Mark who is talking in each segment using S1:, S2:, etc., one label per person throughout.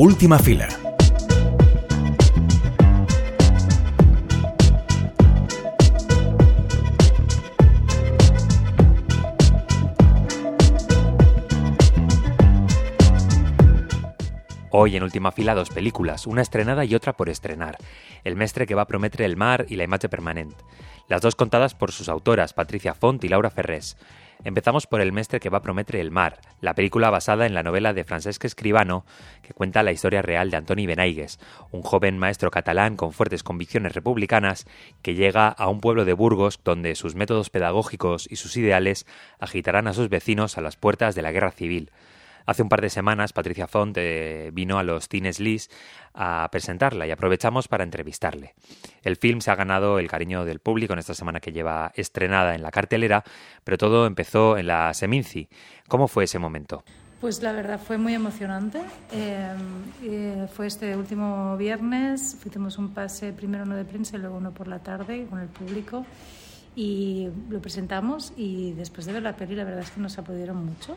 S1: Última fila.
S2: Hoy en última fila dos películas, una estrenada y otra por estrenar. El mestre que va a prometer el mar y la imagen permanente. Las dos contadas por sus autoras, Patricia Font y Laura Ferrés. Empezamos por El mestre que va a prometer el mar, la película basada en la novela de Francesc Escribano, que cuenta la historia real de Antoni Benaigues, un joven maestro catalán con fuertes convicciones republicanas que llega a un pueblo de Burgos donde sus métodos pedagógicos y sus ideales agitarán a sus vecinos a las puertas de la guerra civil. Hace un par de semanas Patricia Font eh, vino a los Cines Lis a presentarla y aprovechamos para entrevistarle. El film se ha ganado el cariño del público en esta semana que lleva estrenada en la cartelera, pero todo empezó en la Seminci. ¿Cómo fue ese momento?
S3: Pues la verdad fue muy emocionante. Eh, eh, fue este último viernes, hicimos un pase primero uno de prensa y luego uno por la tarde con el público y lo presentamos y después de ver la peli la verdad es que nos aplaudieron mucho.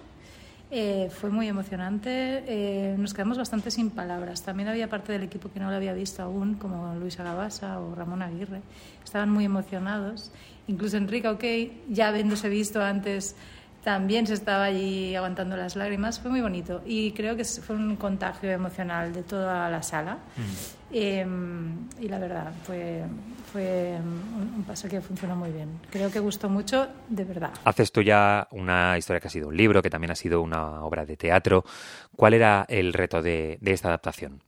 S3: Eh, fue muy emocionante. Eh, nos quedamos bastante sin palabras. También había parte del equipo que no lo había visto aún, como Luisa Gabasa o Ramón Aguirre. Estaban muy emocionados. Incluso Enrique, ok, ya habiéndose visto antes, también se estaba allí aguantando las lágrimas. Fue muy bonito y creo que fue un contagio emocional de toda la sala. Em, y la verdad, fue, fue un paso que funcionó muy bien. Creo que gustó mucho, de verdad.
S2: Haces tú ya una historia que ha sido un libro, que también ha sido una obra de teatro. ¿Cuál era el reto de, esta adaptación?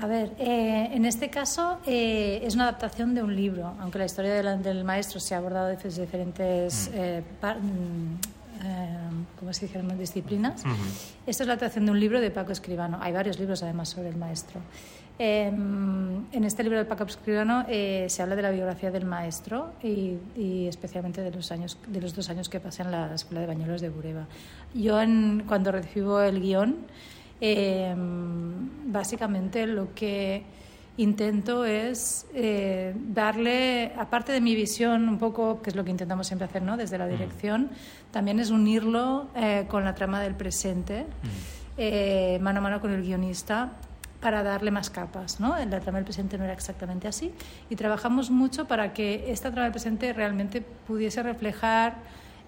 S3: A ver, eh, en este caso eh, es una adaptación de un libro, aunque la historia del, maestro se ha abordado desde diferentes mm. Eh, ¿cómo se dice? disciplinas. Esta es la adaptación de un libro de Paco Escribano. Hay varios libros además sobre el maestro. Em, en este libro del Paco Escribano eh, se habla de la biografía del maestro y, especialmente de los, años, de los dos años que pasé en la Escuela de Bañuelos de Bureba. Yo cuando recibo el guion, em, básicamente lo que intento es eh, darle, aparte de mi visión un poco, que es lo que intentamos siempre hacer ¿no? desde la mm. dirección, también es unirlo eh, con la trama del presente, mm. mano a mano con el guionista para darle más capas. ¿no? La trama del presente no era exactamente así y trabajamos mucho para que esta trama del presente realmente pudiese reflejar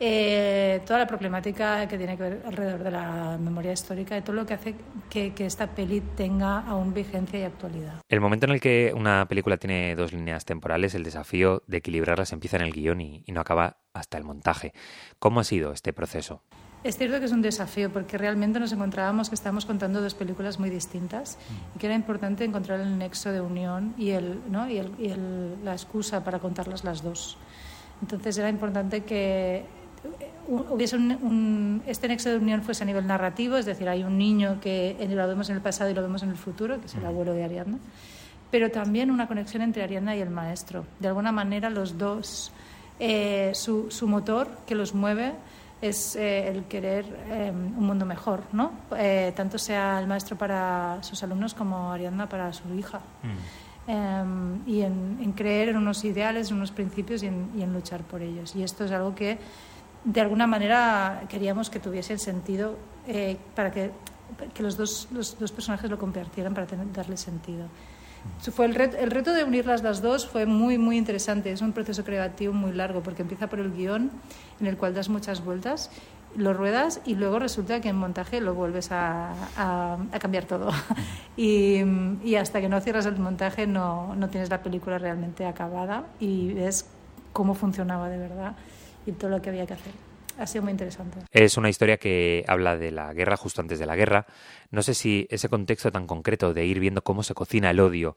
S3: eh, toda la problemática que tiene que ver alrededor de la memoria histórica y todo lo que hace que, esta peli tenga aún vigencia y actualidad.
S2: El momento en el que una película tiene dos líneas temporales, el desafío de equilibrarlas empieza en el guion y no acaba hasta el montaje. ¿Cómo ha sido este proceso?
S3: Es cierto que es un desafío porque realmente nos encontrábamos que estábamos contando dos películas muy distintas y que era importante encontrar el nexo de unión y, el, ¿no? y, la excusa para contarlas las dos. Entonces era importante que hubiese un, este nexo de unión fuese a nivel narrativo, es decir, hay un niño que lo vemos en el pasado y lo vemos en el futuro, que es el abuelo de Ariadna, pero también una conexión entre Ariadna y el maestro. De alguna manera los dos, eh, su, su motor que los mueve, es eh, el querer eh, un mundo mejor, ¿no? Eh, tanto sea el maestro para sus alumnos como Ariadna para su hija. Mm. Em, y en, creer en unos ideales, en unos principios y en, luchar por ellos. Y esto es algo que de alguna manera queríamos que tuviese el sentido para que, que los, dos, los, dos personajes lo compartieran para darle sentido. Fue el, reto, el reto de unir las dos fue muy, muy interesante. Es un proceso creativo muy largo porque empieza por el guion, en el cual das muchas vueltas, lo ruedas y luego resulta que en montaje lo vuelves a, a, cambiar todo. y, y, hasta que no cierras el montaje no, no tienes la película realmente acabada y ves cómo funcionaba de verdad y todo lo que había que hacer ha sido muy interesante.
S2: Es una historia que habla de la guerra justo antes de la guerra. No sé si ese contexto tan concreto de ir viendo cómo se cocina el odio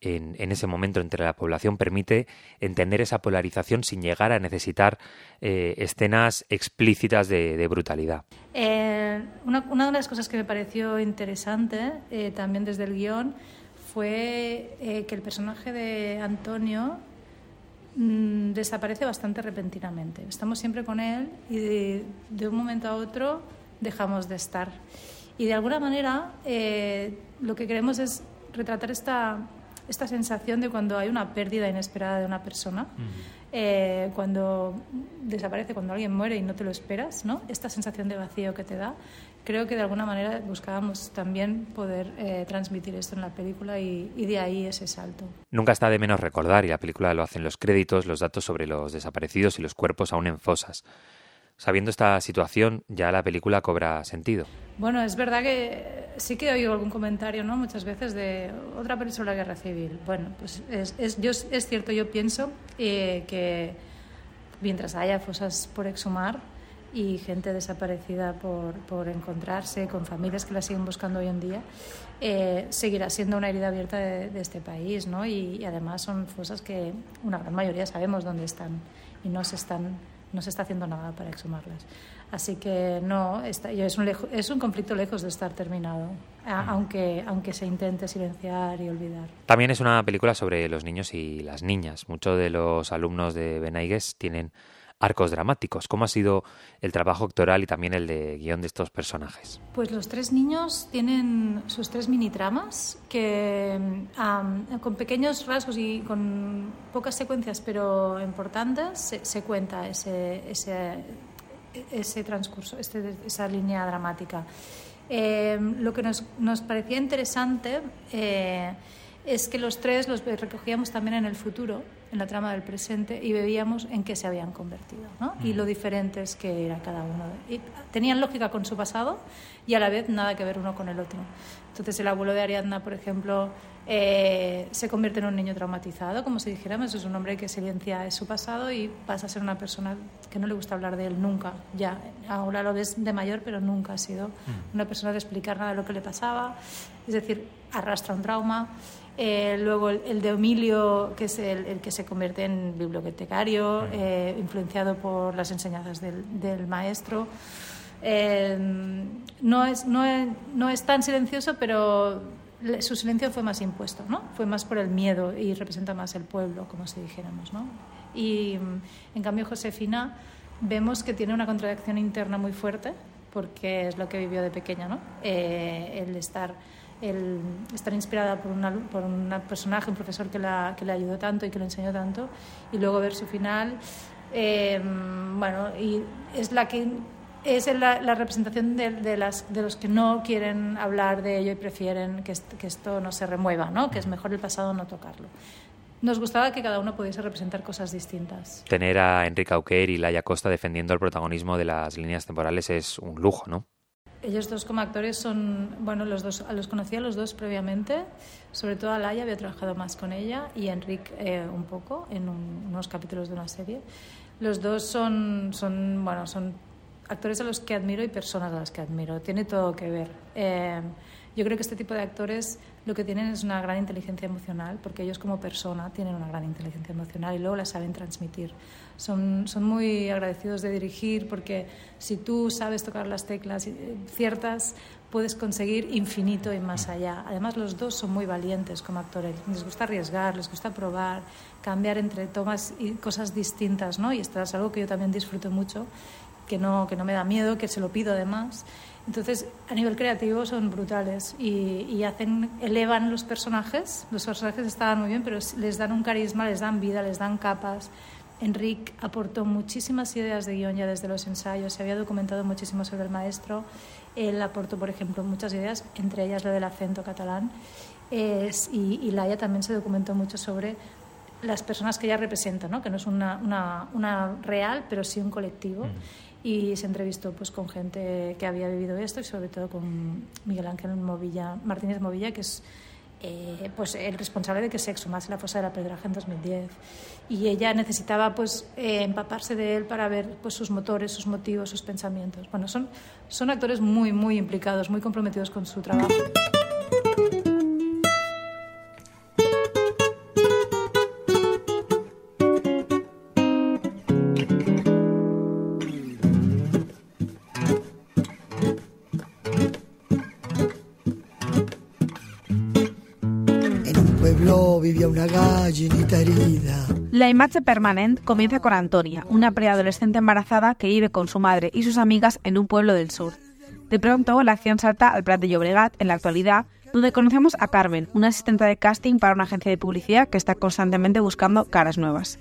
S2: en, ese momento entre la población permite entender esa polarización sin llegar a necesitar eh, escenas explícitas de, brutalidad.
S3: Eh, una, de las cosas que me pareció interesante eh, también desde el guion fue que el personaje de Antonio Mm, desaparece bastante repentinamente. Estamos siempre con él y de, un momento a otro dejamos de estar. Y de alguna manera eh, lo que queremos es retratar esta, esta sensación de cuando hay una pérdida inesperada de una persona, eh, cuando desaparece, cuando alguien muere y no te lo esperas, ¿no? esta sensación de vacío que te da, creo que de alguna manera buscábamos también poder eh, transmitir esto en la película y, y, de ahí ese salto.
S2: Nunca está de menos recordar, y la película lo hacen los créditos, los datos sobre los desaparecidos y los cuerpos aún en fosas. Sabiendo esta situación, ya la película cobra sentido.
S3: Bueno, es verdad que sí que he oído algún comentario, ¿no? Muchas veces de otra persona de la guerra civil. Bueno, pues es, es, yo, es cierto, yo pienso eh, que mientras haya fosas por exhumar y gente desaparecida por, por encontrarse, con familias que la siguen buscando hoy en día, eh, seguirá siendo una herida abierta de, de este país, ¿no? Y, y además son fosas que una gran mayoría sabemos dónde están y no se están no se está haciendo nada para exhumarlas. Así que no, está, es, un lejo, es un conflicto lejos de estar terminado, a, aunque, aunque se intente silenciar y olvidar.
S2: También es una película sobre los niños y las niñas. Muchos de los alumnos de Benaigues tienen arcos dramáticos. ¿Cómo ha sido el trabajo actoral y también el de guion de estos personajes?
S3: Pues los tres niños tienen sus tres mini tramas que con pequeños rasgos y con pocas secuencias pero importantes se, se cuenta ese, ese, ese transcurso, este, esa línea dramática. Eh, lo que nos, nos parecía interesante eh, es que los tres los recogíamos también en el futuro, en la trama del presente, y veíamos en qué se habían convertido, ¿no? y lo diferentes que era cada uno. Y tenían lógica con su pasado y a la vez nada que ver uno con el otro. Entonces el abuelo de Ariadna, por ejemplo, eh, se convierte en un niño traumatizado, como si dijéramos, es un hombre que silencia su pasado y pasa a ser una persona que no le gusta hablar de él nunca, ya. Ahora lo ves de mayor, pero nunca ha sido una persona de explicar nada de lo que le pasaba, es decir, arrastra un trauma. Eh, luego el, el, de Emilio, que es el, el, que se convierte en bibliotecario, eh, influenciado por las enseñanzas del, del maestro. Eh, no, es, no, es, no es tan silencioso, pero su silencio fue más impuesto, ¿no? Fue más por el miedo y representa más el pueblo, como si dijéramos, ¿no? Y en cambio Josefina vemos que tiene una contradicción interna muy fuerte, porque es lo que vivió de pequeña, ¿no? Eh, el estar estar inspirada por, un personaje, un profesor que la, ayudó tanto y que le enseñó tanto, y luego ver su final, eh, bueno, y es la representación de, los que no quieren hablar de ello y prefieren que, que esto no se remueva, ¿no? que es mejor el pasado no tocarlo. Nos gustaba que cada uno pudiese representar cosas distintas.
S2: Tener a Enrique Auquer y Laia Costa defendiendo el protagonismo de las líneas temporales es un lujo, ¿no?
S3: Ellos dos como actores son, bueno, los dos, los conocía a los dos previamente, sobre todo a Laia había trabajado más con ella y a Enrique eh, un poco en un, unos capítulos de una serie. Los dos son, son, bueno, son actores a los que admiro y personas a las que admiro. Tiene todo que ver. Eh, yo creo que este tipo de actores lo que tienen es una gran inteligencia emocional, porque ellos como persona tienen una gran inteligencia emocional y luego la saben transmitir. Son, son muy agradecidos de dirigir porque si tú sabes tocar las teclas ciertas, puedes conseguir infinito y más allá. Además, los dos son muy valientes como actores. Les gusta arriesgar, les gusta probar, cambiar entre tomas y cosas distintas, ¿no? Y esto es algo que yo también disfruto mucho, que no, que no me da miedo, que se lo pido además. Entonces, a nivel creativo son brutales y, y, hacen, elevan los personajes. Los personajes estaban muy bien, pero les dan un carisma, les dan vida, les dan capas. Enrique aportó muchísimas ideas de guion ya desde los ensayos, se había documentado muchísimo sobre el maestro. Él aportó, por ejemplo, muchas ideas, entre ellas la del acento catalán. Es, y, y Laia también se documentó mucho sobre las personas que ella representa, ¿no? que no es una, una, una real, pero sí un colectivo. Mm y se entrevistó pues con gente que había vivido esto y sobre todo con Miguel Ángel Movilla, Martínez Movilla, que es eh, pues el responsable de que se exhumase la fosa de la Pedraja en 2010. Y ella necesitaba pues eh, empaparse de él para ver pues sus motores, sus motivos, sus pensamientos. Bueno, son, son actores muy, muy implicados, muy comprometidos con su trabajo.
S1: Vivía una gallinita herida.
S4: La imagen permanente comienza con Antonia, una preadolescente embarazada que vive con su madre y sus amigas en un pueblo del sur. De pronto, la acción salta al Prat de Llobregat, en la actualidad, donde conocemos a Carmen, una asistente de casting para una agencia de publicidad que está constantemente buscando caras nuevas.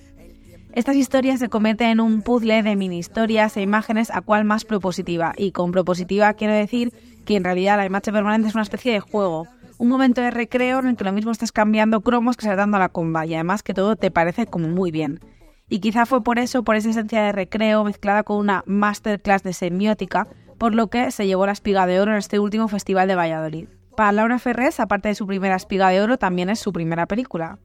S4: Estas historias se convierten en un puzzle de mini historias e imágenes a cual más propositiva, y con propositiva quiero decir que en realidad la imagen permanente es una especie de juego, un momento de recreo en el que lo mismo estás cambiando cromos que dando a la comba, y además que todo te parece como muy bien. Y quizá fue por eso, por esa esencia de recreo mezclada con una masterclass de semiótica, por lo que se llevó la espiga de oro en este último festival de Valladolid. Para Laura Ferrés, aparte de su primera espiga de oro, también es su primera película.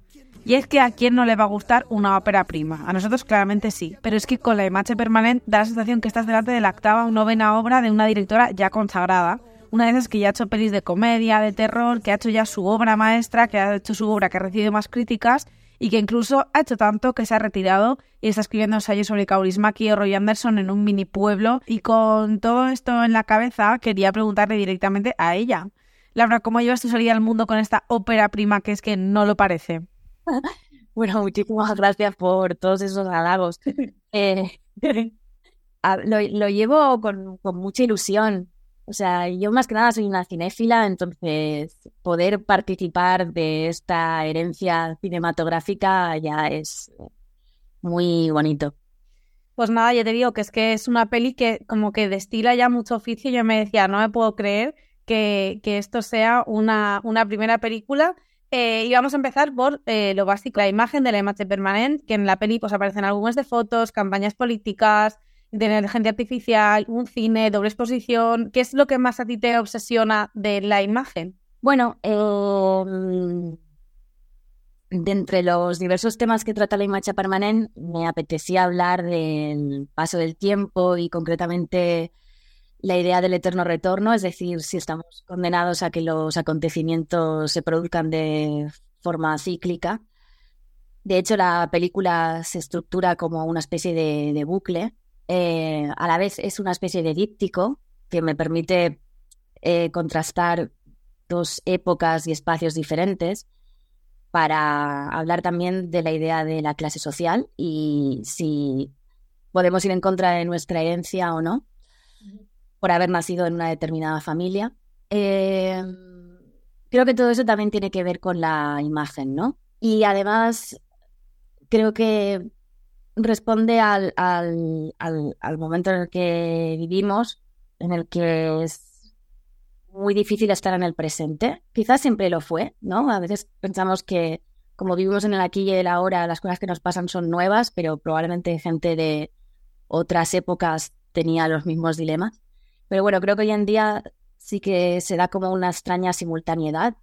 S4: Y es que a quién no le va a gustar una ópera prima. A nosotros claramente sí. Pero es que con la imagen permanente da la sensación que estás delante de la octava o novena obra de una directora ya consagrada. Una de esas que ya ha hecho pelis de comedia, de terror, que ha hecho ya su obra maestra, que ha hecho su obra que ha recibido más críticas y que incluso ha hecho tanto que se ha retirado y está escribiendo ensayos sobre Kaurismäki o Roy Anderson en un mini pueblo. Y con todo esto en la cabeza, quería preguntarle directamente a ella. Laura, ¿cómo llevas tu salida al mundo con esta ópera prima que es que no lo parece?
S5: Bueno, muchísimas gracias por todos esos halagos. Eh, lo, llevo con, mucha ilusión. O sea, yo más que nada soy una cinéfila, entonces poder participar de esta herencia cinematográfica ya es muy bonito.
S4: Pues nada, ya te digo que es que es una peli que como que destila ya mucho oficio. Yo me decía, no me puedo creer que, esto sea una, una primera película eh, y vamos a empezar por eh, lo básico, la imagen de la imagen permanente, que en la peli pues, aparecen álbumes de fotos, campañas políticas, de inteligencia artificial, un cine, doble exposición. ¿Qué es lo que más a ti te obsesiona de la imagen?
S5: Bueno, em, de entre los diversos temas que trata la imagen permanente, me apetecía hablar del paso del tiempo y concretamente la idea del eterno retorno, es decir, si estamos condenados a que los acontecimientos se produzcan de forma cíclica. De hecho, la película se estructura como una especie de, bucle. Eh, a la vez es una especie de díptico que me permite eh, contrastar dos épocas y espacios diferentes para hablar también de la idea de la clase social y si podemos ir en contra de nuestra herencia o no por haber nacido en una determinada familia. Eh, creo que todo eso también tiene que ver con la imagen, ¿no? Y además creo que responde al, al, al, momento en el que vivimos, en el que es muy difícil estar en el presente. Quizás siempre lo fue, ¿no? A veces pensamos que como vivimos en el aquí y el ahora, las cosas que nos pasan son nuevas, pero probablemente gente de otras épocas tenía los mismos dilemas. Pero bueno, creo que hoy en día sí que se da como una extraña simultaneidad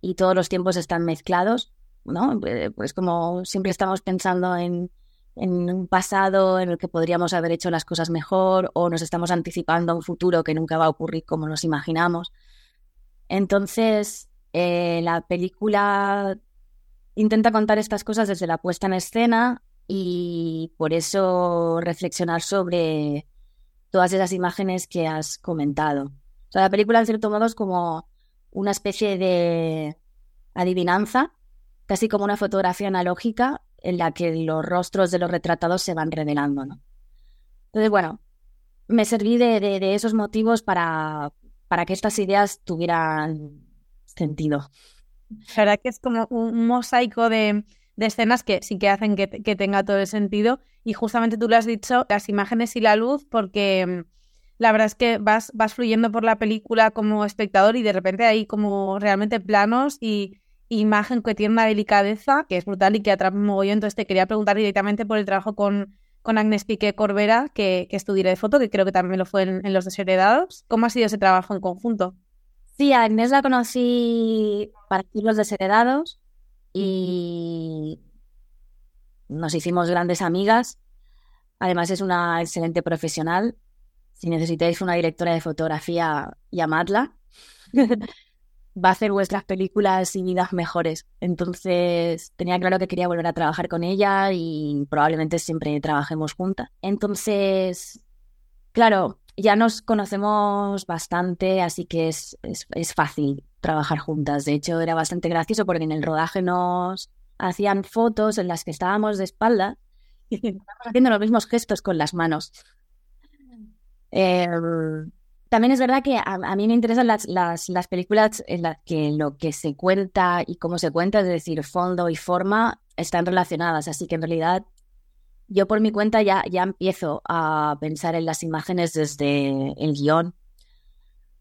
S5: y todos los tiempos están mezclados, ¿no? Eh, pues como siempre estamos pensando en, un pasado en el que podríamos haber hecho las cosas mejor o nos estamos anticipando a un futuro que nunca va a ocurrir como nos imaginamos. Entonces, eh, la película intenta contar estas cosas desde la puesta en escena y por eso reflexionar sobre todas esas imágenes que has comentado. O la película, en cierto modo, es como una especie de adivinanza, casi como una fotografía analógica en la que los rostros de los retratados se van revelando, ¿no? Entonces, bueno, me serví de, esos motivos para, para que estas ideas tuvieran sentido.
S4: La verdad que es como un mosaico de, de escenas que sí que hacen que, tenga todo el sentido. Y justamente tú lo has dicho, las imágenes y la luz, porque mm, la verdad es que vas, vas fluyendo por la película como espectador y de repente hay como realmente planos y imagen que tiene una delicadeza que es brutal y que atrapa un mogollón. Entonces te quería preguntar directamente por el trabajo con, con Agnes Piqué Corbera, que, que es tu de foto, que creo que también lo fue en, en Los Desheredados. ¿Cómo ha sido ese trabajo en conjunto?
S5: Sí, a Agnes la conocí para Los Desheredados y nos hicimos grandes amigas. Además es una excelente profesional. Si necesitáis una directora de fotografía, llamadla. Va a hacer vuestras películas y vidas mejores. Entonces tenía claro que quería volver a trabajar con ella y probablemente siempre trabajemos juntas. Entonces, claro, ya nos conocemos bastante, así que es, es, es fácil trabajar juntas. De hecho, era bastante gracioso porque en el rodaje nos hacían fotos en las que estábamos de espalda y estábamos haciendo los mismos gestos con las manos. Em, también es verdad que a, mí me interesan las, las, las, películas en las que lo que se cuenta y cómo se cuenta, es decir, fondo y forma, están relacionadas. Así que en realidad yo por mi cuenta ya, ya empiezo a pensar en las imágenes desde el guion.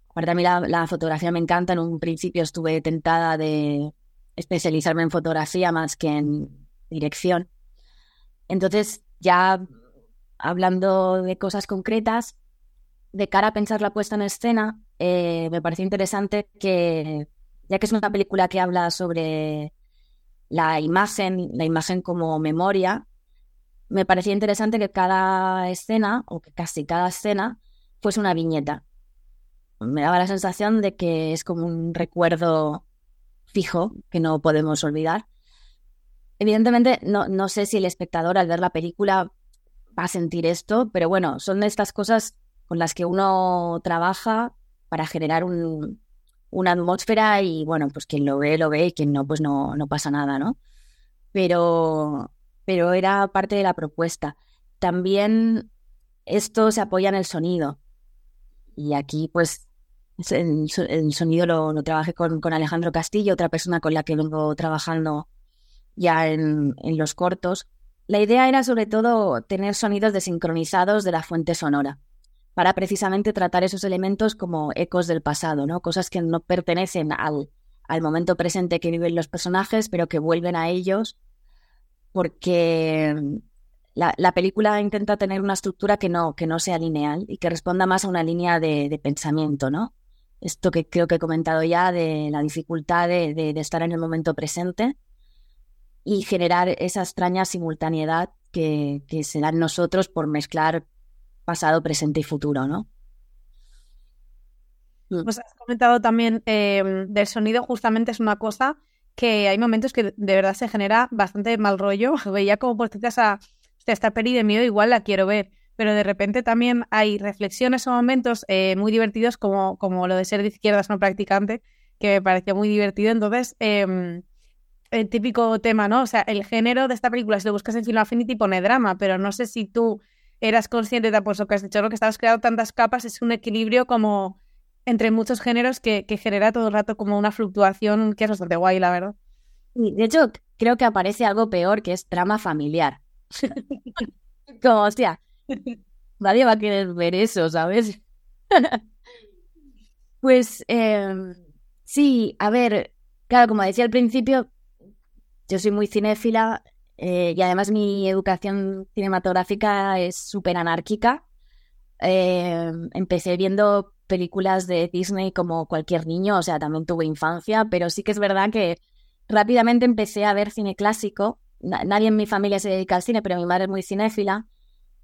S5: Aparte a mí la, la fotografía me encanta. En un principio estuve tentada de especializarme en fotografía más que en dirección. Entonces, ya hablando de cosas concretas, de cara a pensar la puesta en escena, eh, me pareció interesante que, ya que es una película que habla sobre la imagen, la imagen como memoria, me parecía interesante que cada escena, o que casi cada escena, fuese una viñeta. Me daba la sensación de que es como un recuerdo fijo que no podemos olvidar. Evidentemente, no, no sé si el espectador al ver la película va a sentir esto, pero bueno, son de estas cosas con las que uno trabaja para generar una atmósfera y bueno, pues quien lo ve, lo ve y quien no, pues no, no pasa nada, ¿no? Pero, pero era parte de la propuesta. También esto se apoya en el sonido. Y aquí, pues, el, sonido lo, lo trabajé con, con, Alejandro Castillo, otra persona con la que vengo trabajando ya en, en los cortos. La idea era sobre todo tener sonidos desincronizados de la fuente sonora para precisamente tratar esos elementos como ecos del pasado, ¿no? Cosas que no pertenecen al, al momento presente que viven los personajes, pero que vuelven a ellos porque la, la, película intenta tener una estructura que no, que no sea lineal y que responda más a una línea de, de pensamiento, ¿no? Esto que creo que he comentado ya de la dificultad de, de, estar en el momento presente y generar esa extraña simultaneidad que, que se da nosotros por mezclar pasado, presente y futuro, ¿no?
S4: Mm. Pues has comentado también eh, del sonido, justamente es una cosa que hay momentos que de verdad se genera bastante mal rollo. Veía como por a esta peli de miedo, igual la quiero ver, pero de repente también hay reflexiones o momentos eh, muy divertidos, como, como lo de ser de izquierdas no practicante, que me pareció muy divertido. Entonces, eh, el típico tema, ¿no? O sea, el género de esta película, si lo buscas en Film Affinity, pone drama, pero no sé si tú eras consciente de pues, lo que has dicho, lo que estabas creando tantas capas, es un equilibrio como entre muchos géneros que, genera todo el rato como una fluctuación que es bastante guay, la verdad.
S5: De hecho, creo que aparece algo peor que es trama familiar. como, hostia, nadie va a querer ver eso, ¿sabes? pues eh, sí, a ver, claro, como decía al principio, yo soy muy cinéfila eh, y además mi educación cinematográfica es súper anárquica. Eh, empecé viendo películas de Disney como cualquier niño, o sea, también tuve infancia, pero sí que es verdad que rápidamente empecé a ver cine clásico. nadie en mi familia se dedica al cine, pero mi madre es muy cinéfila.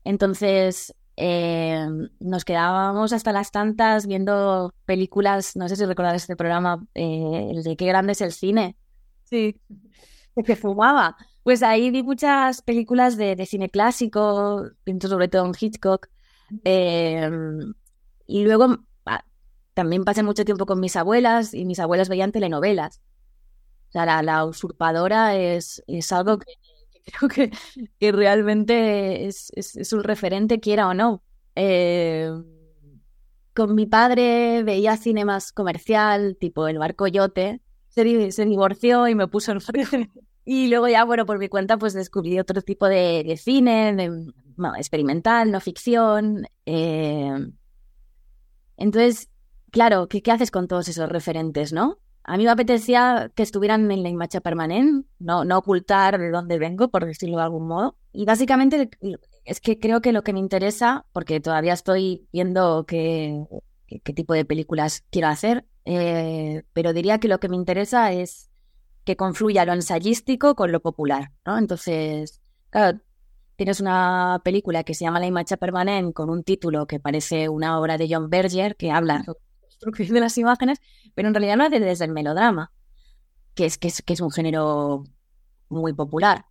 S5: Entonces eh, nos quedábamos hasta las tantas viendo películas, no sé si recordáis este programa, el de qué grande es el cine.
S4: Sí.
S5: Que fumaba. Pues ahí vi muchas películas de, cine clásico, pienso sobre todo en Hitchcock. Em, y luego ah, también pasé mucho tiempo con mis abuelas y mis abuelas veían telenovelas. O sea, la, usurpadora es, es algo que, creo que, que realmente es, es, un referente, quiera o no. Em, con mi padre veía cine más comercial, tipo El Barco Yote. Se, se divorció y me puso en y luego ya, bueno, por mi cuenta, pues descubrí otro tipo de, cine, de, experimental, no ficción. Eh... Entonces, claro, ¿qué, ¿qué, haces con todos esos referentes, no? A mí me apetecía que estuvieran en la imagen permanente, no, no ocultar de dónde vengo, por decirlo de algún modo. Y básicamente es que creo que lo que me interesa, porque todavía estoy viendo qué, qué, tipo de películas quiero hacer, eh, pero diría que lo que me interesa es que confluya lo ensayístico con lo popular, ¿no? Entonces, claro, tienes una película que se llama La imagen permanente con un título que parece una obra de John Berger que habla sobre la construcción de las imágenes, pero en realidad no hace desde el melodrama, que es, que es, que es un género muy popular.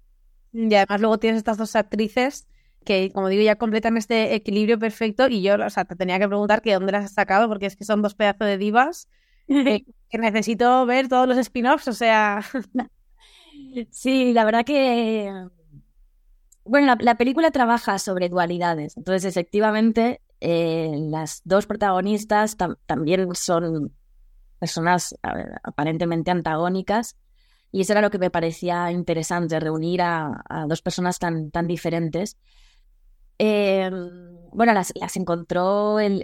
S4: Y además luego tienes estas dos actrices que, como digo, ya completan este equilibrio perfecto y yo, o sea, te tenía que preguntar que dónde las has sacado porque es que son dos pedazos de divas eh, que necesito ver todos los spin-offs, o sea.
S5: sí, la verdad que. Bueno, la, película trabaja sobre dualidades, entonces efectivamente eh, las dos protagonistas también son personas aparentemente antagónicas y eso era lo que me parecía interesante, reunir a, dos personas tan, tan diferentes. Eh, bueno, las, encontró el,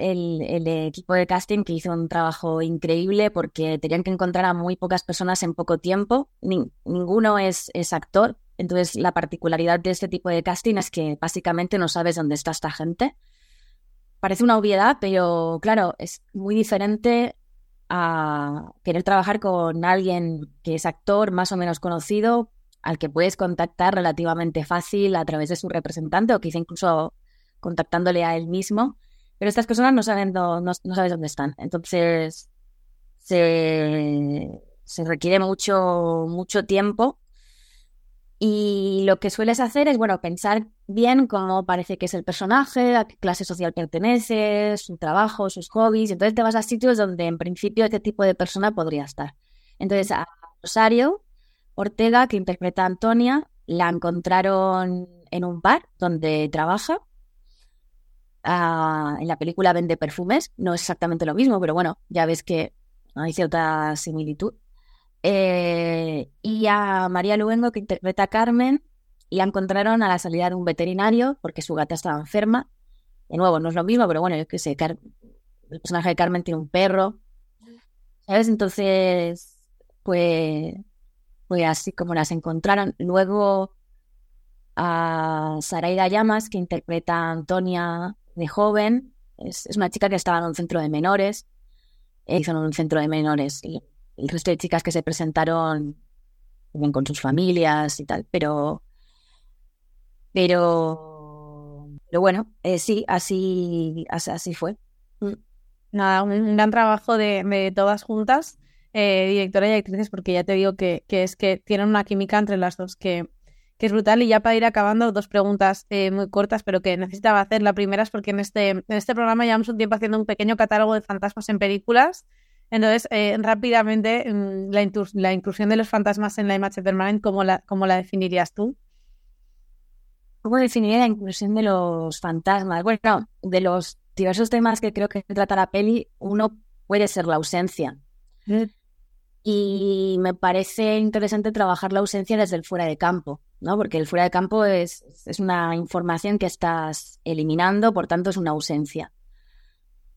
S5: equipo de casting que hizo un trabajo increíble porque tenían que encontrar a muy pocas personas en poco tiempo. ninguno es, es actor, entonces la particularidad de este tipo de casting es que básicamente no sabes dónde está esta gente. Parece una obviedad, pero claro, es muy diferente a querer trabajar con alguien que es actor más o menos conocido, al que puedes contactar relativamente fácil a través de su representante o quizá incluso contactándole a él mismo. Pero estas personas no saben no, no, sabes dónde están. Entonces se, requiere mucho, mucho tiempo y lo que sueles hacer es, bueno, pensar bien cómo parece que es el personaje, a qué clase social pertenece, su trabajo, sus hobbies. Entonces te vas a sitios donde en principio este tipo de persona podría estar. Entonces a Rosario Ortega, que interpreta a Antonia, la encontraron en un bar donde trabaja. Ah, en la película vende perfumes, no es exactamente lo mismo, pero bueno, ya ves que hay cierta similitud. Eh, y a María Luengo, que interpreta a Carmen, la encontraron a la salida de un veterinario porque su gata estaba enferma. De nuevo, no es lo mismo, pero bueno, yo qué sé, el personaje de Carmen tiene un perro. ¿Sabes? Entonces, pues, pues así como las encontraron. Luego a Saraida Llamas, que interpreta a Antonia de joven. Es, una chica que estaba en un centro de menores. Hizo en un centro de menores el resto de chicas que se presentaron con sus familias y tal, pero pero pero bueno, eh, sí, así, así, fue.
S4: Mm. Nada, un, gran trabajo de, todas juntas, eh, directora y actrices, porque ya te digo que, es que tienen una química entre las dos que, que es brutal. Y ya para ir acabando, dos preguntas eh, muy cortas, pero que necesitaba hacer. La primera es porque en este, en este programa llevamos un tiempo haciendo un pequeño catálogo de fantasmas en películas. Entonces, eh, rápidamente, mm, la, la, inclusión de los fantasmas en la imagen permanente, ¿cómo la, cómo la definirías tú?
S5: ¿Cómo definiría la inclusión de los fantasmas? Bueno, de los diversos temas que creo que trata la peli, uno puede ser la ausencia. Mm. Y me parece interesante trabajar la ausencia desde el fuera de campo, ¿no? Porque el fuera de campo es, es una información que estás eliminando, por tanto es una ausencia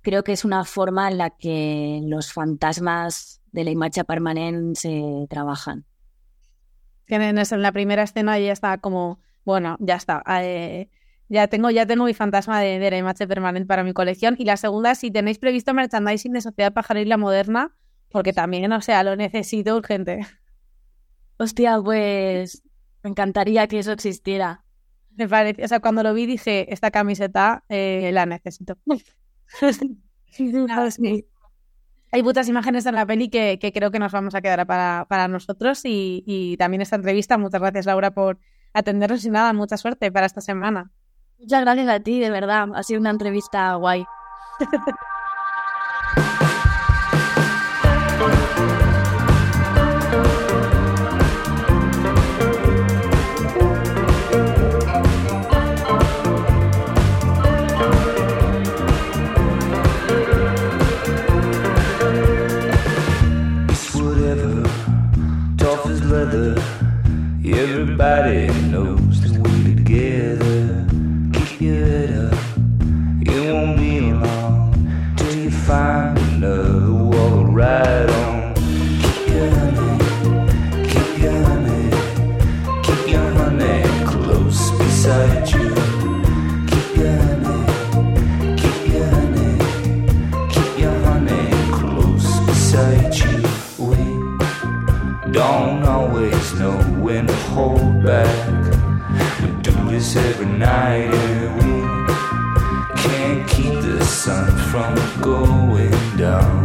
S5: creo que es una forma en la que los fantasmas de la imagen permanente se trabajan.
S4: Tienen eso en la primera escena ya está como, bueno, ya está. Eh, ya tengo, ya tengo mi fantasma de, la imagen permanente para mi colección. Y la segunda, si tenéis previsto merchandising de Sociedad Pajaril Moderna, porque también, o sea, lo necesito urgente.
S5: Hostia, pues me encantaría que eso existiera.
S4: Me parece, o sea, cuando lo vi dije, esta camiseta eh, la necesito. Hay muchas imágenes en la peli que, creo que nos vamos a quedar para, nosotros y, también esta entrevista. Muchas gracias, Laura, por atendernos y nada, mucha suerte para esta semana.
S5: Muchas gracias a ti, de verdad. Ha sido una entrevista guay. always know when to hold back. We do this every night and we can't keep the sun from going down.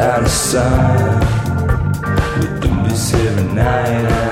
S6: Out of sight. We do this every night.